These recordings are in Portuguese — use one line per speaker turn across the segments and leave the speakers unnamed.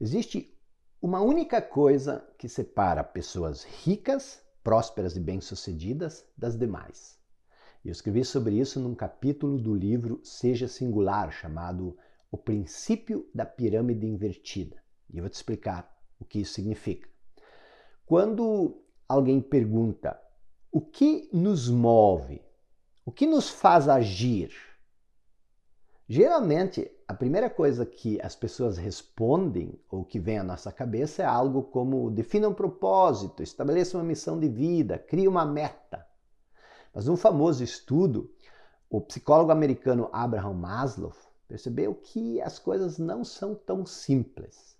Existe uma única coisa que separa pessoas ricas, prósperas e bem-sucedidas das demais. Eu escrevi sobre isso num capítulo do livro Seja Singular, chamado O Princípio da Pirâmide Invertida. E eu vou te explicar o que isso significa. Quando alguém pergunta o que nos move, o que nos faz agir, geralmente a primeira coisa que as pessoas respondem ou que vem à nossa cabeça é algo como defina um propósito, estabeleça uma missão de vida, crie uma meta. Mas num famoso estudo, o psicólogo americano Abraham Maslow percebeu que as coisas não são tão simples.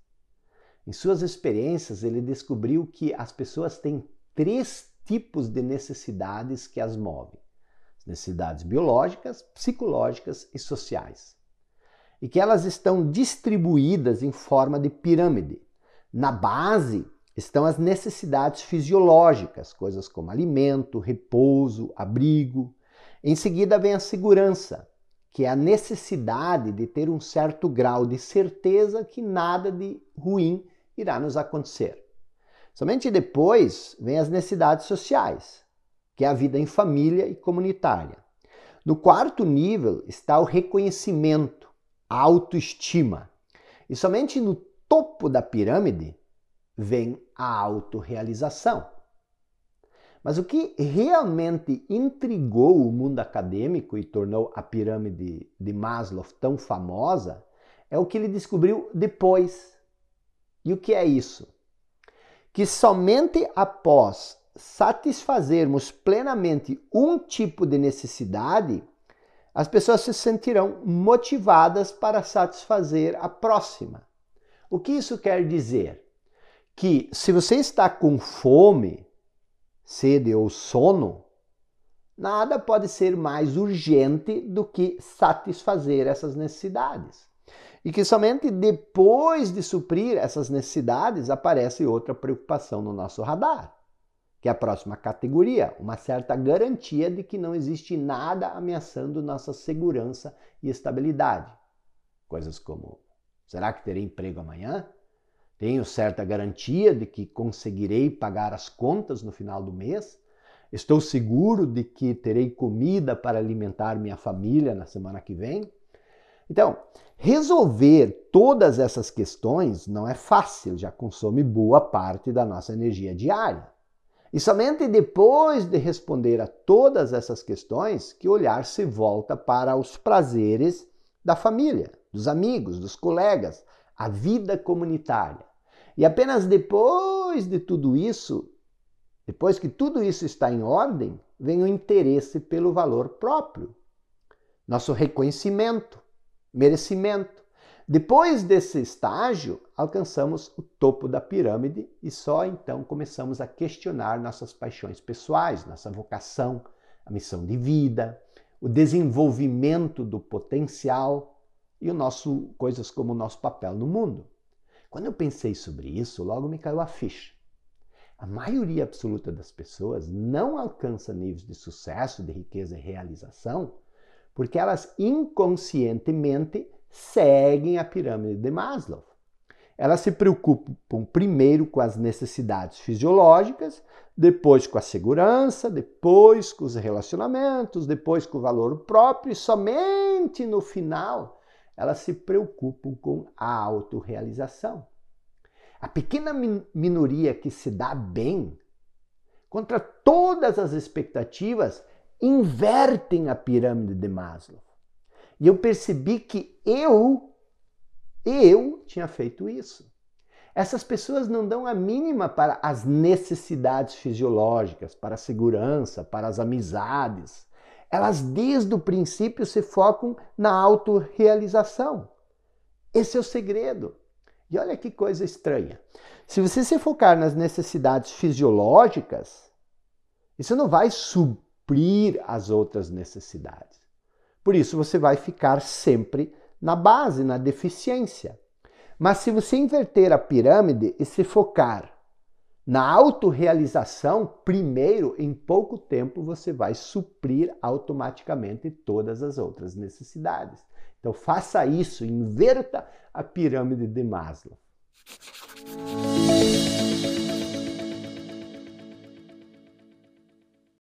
Em suas experiências, ele descobriu que as pessoas têm três tipos de necessidades que as movem: necessidades biológicas, psicológicas e sociais e que elas estão distribuídas em forma de pirâmide. Na base estão as necessidades fisiológicas, coisas como alimento, repouso, abrigo. Em seguida vem a segurança, que é a necessidade de ter um certo grau de certeza que nada de ruim irá nos acontecer. Somente depois vem as necessidades sociais, que é a vida em família e comunitária. No quarto nível está o reconhecimento, a autoestima. E somente no topo da pirâmide vem a autorrealização. Mas o que realmente intrigou o mundo acadêmico e tornou a pirâmide de Maslow tão famosa é o que ele descobriu depois. E o que é isso? Que somente após satisfazermos plenamente um tipo de necessidade as pessoas se sentirão motivadas para satisfazer a próxima. O que isso quer dizer? Que se você está com fome, sede ou sono, nada pode ser mais urgente do que satisfazer essas necessidades. E que somente depois de suprir essas necessidades aparece outra preocupação no nosso radar que é a próxima categoria, uma certa garantia de que não existe nada ameaçando nossa segurança e estabilidade. Coisas como: será que terei emprego amanhã? Tenho certa garantia de que conseguirei pagar as contas no final do mês? Estou seguro de que terei comida para alimentar minha família na semana que vem? Então, resolver todas essas questões não é fácil, já consome boa parte da nossa energia diária. E somente depois de responder a todas essas questões que o olhar se volta para os prazeres da família, dos amigos, dos colegas, a vida comunitária. E apenas depois de tudo isso, depois que tudo isso está em ordem, vem o interesse pelo valor próprio, nosso reconhecimento, merecimento. Depois desse estágio, alcançamos o topo da pirâmide e só então começamos a questionar nossas paixões pessoais, nossa vocação, a missão de vida, o desenvolvimento do potencial e o nosso coisas como o nosso papel no mundo. Quando eu pensei sobre isso, logo me caiu a ficha. A maioria absoluta das pessoas não alcança níveis de sucesso, de riqueza e realização porque elas inconscientemente seguem a pirâmide de Maslow. Elas se preocupam primeiro com as necessidades fisiológicas, depois com a segurança, depois com os relacionamentos, depois com o valor próprio e somente no final elas se preocupam com a autorrealização. A pequena minoria que se dá bem, contra todas as expectativas, invertem a pirâmide de Maslow. E eu percebi que eu, eu tinha feito isso. Essas pessoas não dão a mínima para as necessidades fisiológicas, para a segurança, para as amizades. Elas desde o princípio se focam na autorrealização. Esse é o segredo. E olha que coisa estranha. Se você se focar nas necessidades fisiológicas, isso não vai suprir as outras necessidades. Por isso você vai ficar sempre na base, na deficiência. Mas se você inverter a pirâmide e se focar na autorrealização, primeiro, em pouco tempo você vai suprir automaticamente todas as outras necessidades. Então faça isso, inverta a pirâmide de Maslow.